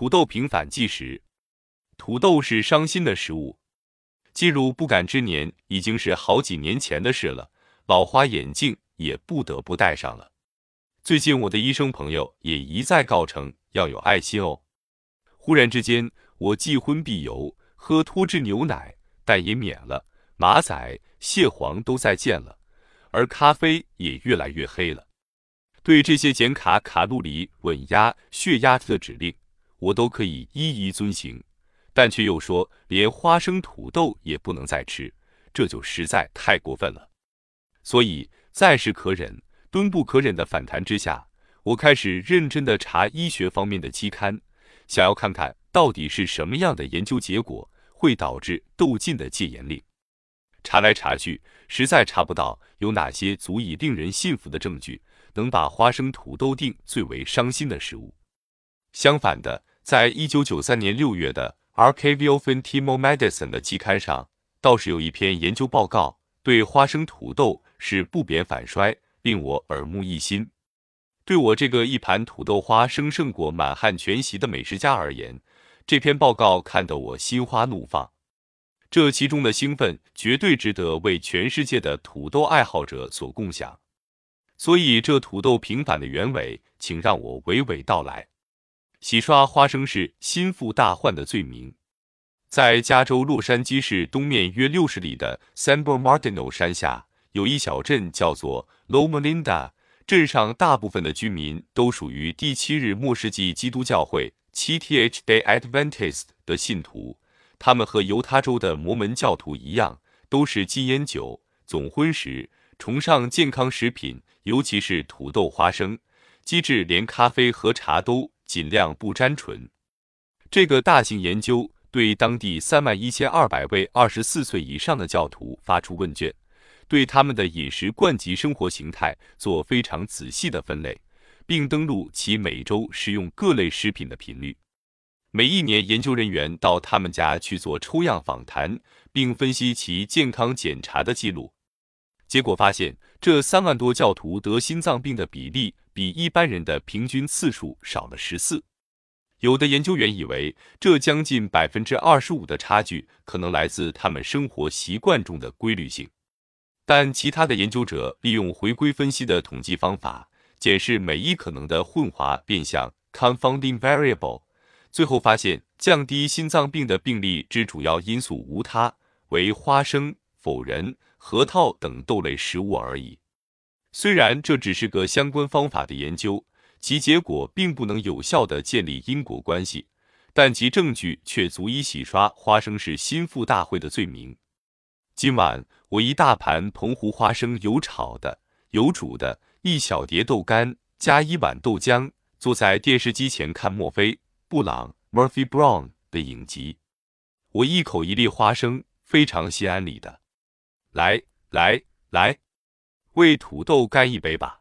土豆平反纪实。土豆是伤心的食物。进入不感之年已经是好几年前的事了，老花眼镜也不得不戴上了。最近我的医生朋友也一再告成要有爱心哦。忽然之间，我既荤必油，喝脱脂牛奶，但也免了马仔、蟹黄都再见了，而咖啡也越来越黑了。对这些减卡、卡路里、稳压血压的指令，我都可以一一遵行，但却又说连花生、土豆也不能再吃，这就实在太过分了。所以，再是可忍，蹲不可忍的反弹之下，我开始认真的查医学方面的期刊，想要看看到底是什么样的研究结果会导致窦禁的戒严令。查来查去，实在查不到有哪些足以令人信服的证据。能把花生、土豆定最为伤心的食物。相反的，在一九九三年六月的《R K V O F T I M O Medicine》的期刊上，倒是有一篇研究报告，对花生、土豆是不贬反衰，令我耳目一新。对我这个一盘土豆花生胜过满汉全席的美食家而言，这篇报告看得我心花怒放。这其中的兴奋，绝对值得为全世界的土豆爱好者所共享。所以，这土豆平反的原委，请让我娓娓道来。洗刷花生是心腹大患的罪名。在加州洛杉矶市东面约六十里的 San Bernardino 山下，有一小镇叫做 Loma Linda。镇上大部分的居民都属于第七日末世纪基督教会七 Th Day Adventist 的信徒。他们和犹他州的摩门教徒一样，都是禁烟酒、总荤食。崇尚健康食品，尤其是土豆、花生，机智连咖啡和茶都尽量不沾唇。这个大型研究对当地三万一千二百位二十四岁以上的教徒发出问卷，对他们的饮食惯及生活形态做非常仔细的分类，并登录其每周食用各类食品的频率。每一年，研究人员到他们家去做抽样访谈，并分析其健康检查的记录。结果发现，这三万多教徒得心脏病的比例比一般人的平均次数少了十四。有的研究员以为，这将近百分之二十五的差距可能来自他们生活习惯中的规律性。但其他的研究者利用回归分析的统计方法，检视每一可能的混滑变相 （confounding variable），最后发现，降低心脏病的病例之主要因素无他，为花生、否仁。核桃等豆类食物而已。虽然这只是个相关方法的研究，其结果并不能有效的建立因果关系，但其证据却足以洗刷花生是心腹大会的罪名。今晚我一大盘澎湖花生，有炒的，有煮的，一小碟豆干，加一碗豆浆，坐在电视机前看墨菲·布朗 （Murphy Brown） 的影集。我一口一粒花生，非常心安理得。来来来，为土豆干一杯吧。